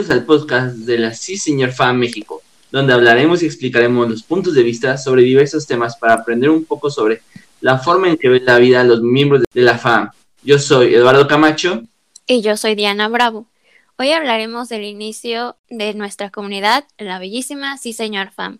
Bienvenidos al podcast de la Sí Señor Fan México, donde hablaremos y explicaremos los puntos de vista sobre diversos temas para aprender un poco sobre la forma en que ven la vida los miembros de la FAM. Yo soy Eduardo Camacho. Y yo soy Diana Bravo. Hoy hablaremos del inicio de nuestra comunidad, la bellísima Sí Señor FAM,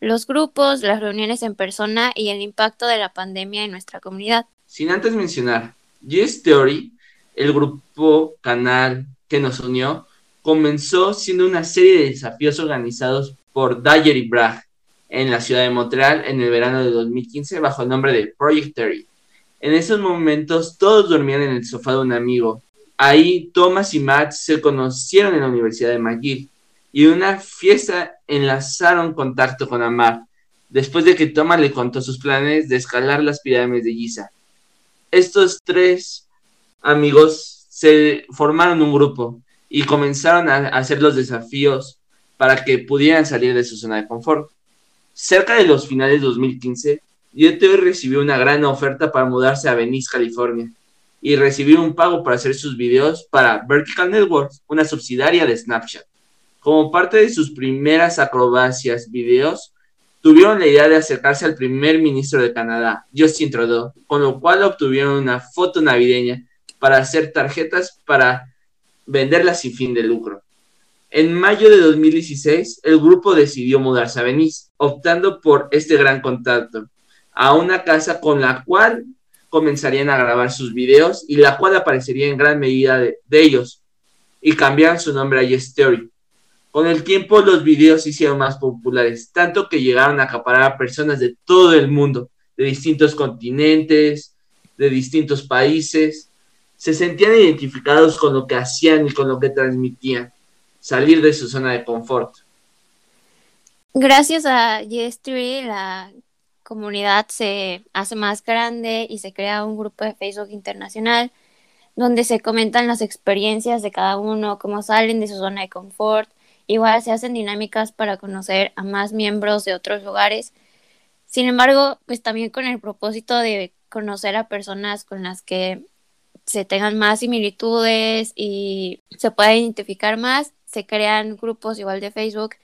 los grupos, las reuniones en persona y el impacto de la pandemia en nuestra comunidad. Sin antes mencionar, Yes Theory, el grupo canal que nos unió, comenzó siendo una serie de desafíos organizados por Dyer y Bragg en la ciudad de Montreal en el verano de 2015 bajo el nombre de Project Terry. En esos momentos todos dormían en el sofá de un amigo. Ahí Thomas y Matt se conocieron en la Universidad de McGill y en una fiesta enlazaron contacto con Amar después de que Thomas le contó sus planes de escalar las pirámides de Giza. Estos tres amigos se formaron un grupo y comenzaron a hacer los desafíos para que pudieran salir de su zona de confort. Cerca de los finales de 2015, YTV recibió una gran oferta para mudarse a Venice, California, y recibió un pago para hacer sus videos para Vertical Networks, una subsidiaria de Snapchat. Como parte de sus primeras acrobacias videos, tuvieron la idea de acercarse al primer ministro de Canadá, Justin Trudeau, con lo cual obtuvieron una foto navideña para hacer tarjetas para venderlas sin fin de lucro. En mayo de 2016, el grupo decidió mudarse a Venice, optando por este gran contacto, a una casa con la cual comenzarían a grabar sus videos y la cual aparecería en gran medida de, ellos, y cambiaron su nombre a Yes Con el tiempo los videos se hicieron más populares, tanto que llegaron a acaparar a personas de todo el mundo, de distintos continentes, de distintos países, se sentían identificados con lo que hacían y con lo que transmitían, salir de su zona de confort. Gracias a Yesterday, la comunidad se hace más grande y se crea un grupo de Facebook internacional donde se comentan las experiencias de cada uno, cómo salen de su zona de confort. Igual se hacen dinámicas para conocer a más miembros de otros lugares. Sin embargo, pues también con el propósito de conocer a personas con las que se tengan más similitudes y se pueda identificar más, se crean grupos igual de Facebook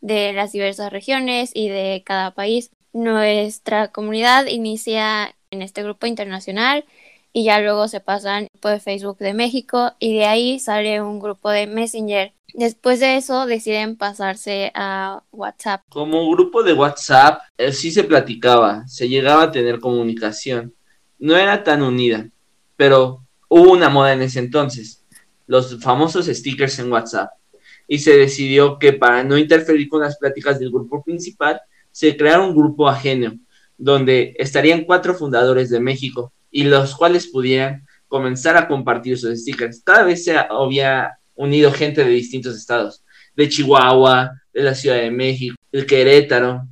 de las diversas regiones y de cada país. Nuestra comunidad inicia en este grupo internacional y ya luego se pasa al grupo de Facebook de México y de ahí sale un grupo de Messenger. Después de eso deciden pasarse a WhatsApp. Como grupo de WhatsApp eh, sí se platicaba, se llegaba a tener comunicación. No era tan unida, pero hubo una moda en ese entonces, los famosos stickers en WhatsApp, y se decidió que para no interferir con las pláticas del grupo principal, se creara un grupo ajeno, donde estarían cuatro fundadores de México, y los cuales pudieran comenzar a compartir sus stickers. Cada vez se había unido gente de distintos estados, de Chihuahua, de la Ciudad de México, de Querétaro,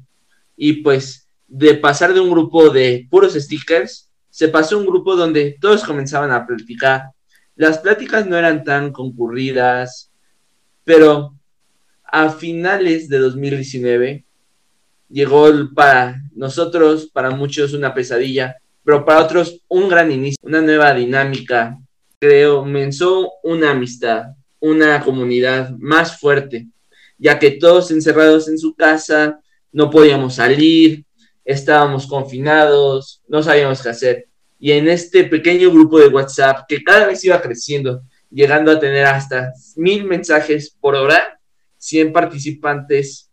y pues de pasar de un grupo de puros stickers se pasó un grupo donde todos comenzaban a platicar. Las pláticas no eran tan concurridas, pero a finales de 2019 llegó para nosotros, para muchos, una pesadilla, pero para otros un gran inicio, una nueva dinámica. Creo, comenzó una amistad, una comunidad más fuerte, ya que todos encerrados en su casa, no podíamos salir, estábamos confinados, no sabíamos qué hacer. Y en este pequeño grupo de WhatsApp que cada vez iba creciendo, llegando a tener hasta mil mensajes por hora, 100 participantes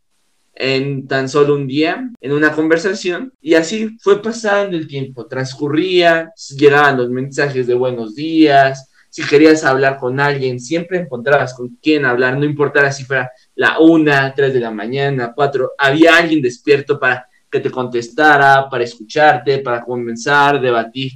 en tan solo un día, en una conversación, y así fue pasando el tiempo, transcurría, llegaban los mensajes de buenos días, si querías hablar con alguien, siempre encontrabas con quién hablar, no importara si fuera la una, tres de la mañana, cuatro, había alguien despierto para que te contestara, para escucharte, para comenzar, debatir.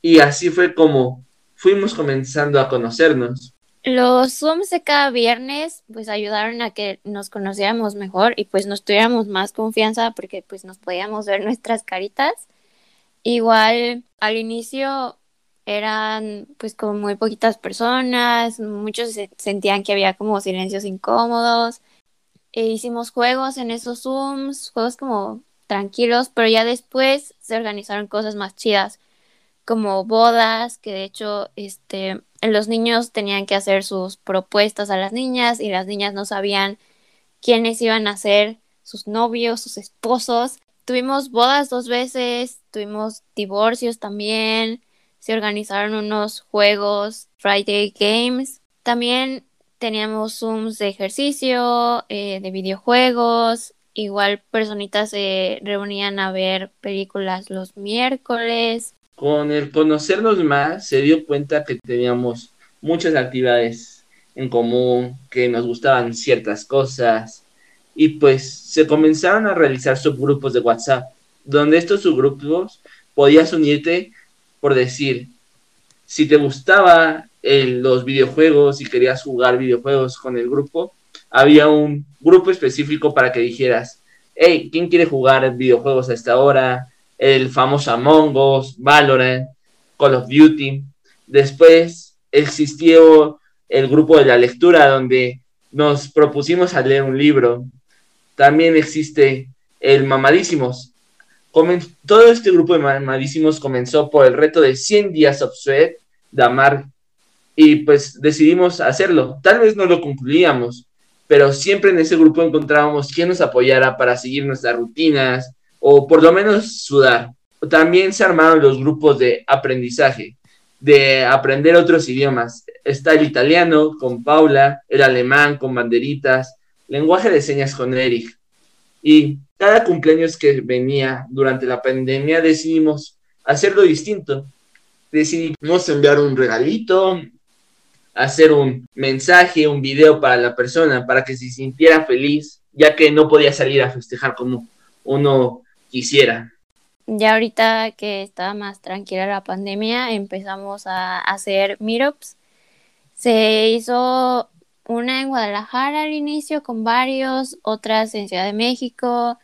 Y así fue como fuimos comenzando a conocernos. Los Zooms de cada viernes pues ayudaron a que nos conociéramos mejor y pues nos tuviéramos más confianza porque pues nos podíamos ver nuestras caritas. Igual al inicio eran pues como muy poquitas personas, muchos sentían que había como silencios incómodos. E hicimos juegos en esos Zooms, juegos como tranquilos, pero ya después se organizaron cosas más chidas, como bodas, que de hecho este, los niños tenían que hacer sus propuestas a las niñas y las niñas no sabían quiénes iban a ser sus novios, sus esposos. Tuvimos bodas dos veces, tuvimos divorcios también, se organizaron unos juegos, Friday Games. También teníamos Zooms de ejercicio, eh, de videojuegos, igual personitas se reunían a ver películas los miércoles. Con el conocernos más se dio cuenta que teníamos muchas actividades en común, que nos gustaban ciertas cosas y pues se comenzaron a realizar subgrupos de WhatsApp, donde estos subgrupos podías unirte por decir, si te gustaba los videojuegos y querías jugar videojuegos con el grupo, había un grupo específico para que dijeras, hey, ¿quién quiere jugar videojuegos a esta hora? El famoso Among Us, Valorant, Call of Duty. Después existió el grupo de la lectura donde nos propusimos a leer un libro. También existe el Mamadísimos, todo este grupo de mamadísimos comenzó por el reto de 100 días of sweat de Amar y pues decidimos hacerlo. Tal vez no lo concluíamos, pero siempre en ese grupo encontrábamos quien nos apoyara para seguir nuestras rutinas o por lo menos sudar. También se armaron los grupos de aprendizaje, de aprender otros idiomas. Está el italiano con Paula, el alemán con banderitas, lenguaje de señas con Eric. Y cada cumpleaños que venía durante la pandemia decidimos hacerlo distinto. Decidimos enviar un regalito, hacer un mensaje, un video para la persona, para que se sintiera feliz, ya que no podía salir a festejar como uno quisiera. Ya ahorita que estaba más tranquila la pandemia, empezamos a hacer meetups. Se hizo una en Guadalajara al inicio con varios, otras en Ciudad de México,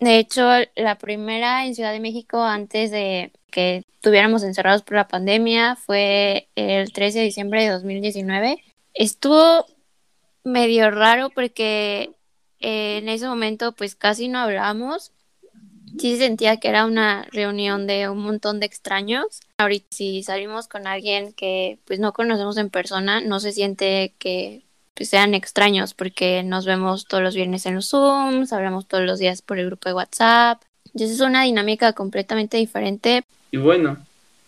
de hecho, la primera en Ciudad de México antes de que estuviéramos encerrados por la pandemia fue el 13 de diciembre de 2019. Estuvo medio raro porque en ese momento pues casi no hablábamos. Sí sentía que era una reunión de un montón de extraños. Ahorita si salimos con alguien que pues no conocemos en persona, no se siente que pues, sean extraños porque nos vemos todos los viernes en los Zooms, hablamos todos los días por el grupo de WhatsApp. Entonces es una dinámica completamente diferente. Y bueno,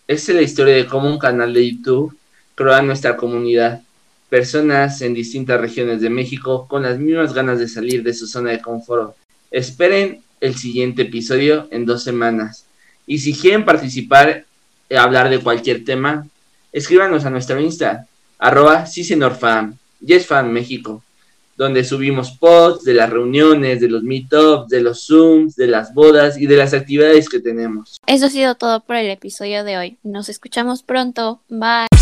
esa es la historia de cómo un canal de YouTube creó nuestra comunidad. Personas en distintas regiones de México con las mismas ganas de salir de su zona de confort. Esperen el siguiente episodio en dos semanas. Y si quieren participar, y hablar de cualquier tema, escríbanos a nuestra Insta, arroba. Yes Fan México, donde subimos posts de las reuniones, de los meetups, de los Zooms, de las bodas y de las actividades que tenemos. Eso ha sido todo por el episodio de hoy. Nos escuchamos pronto. Bye.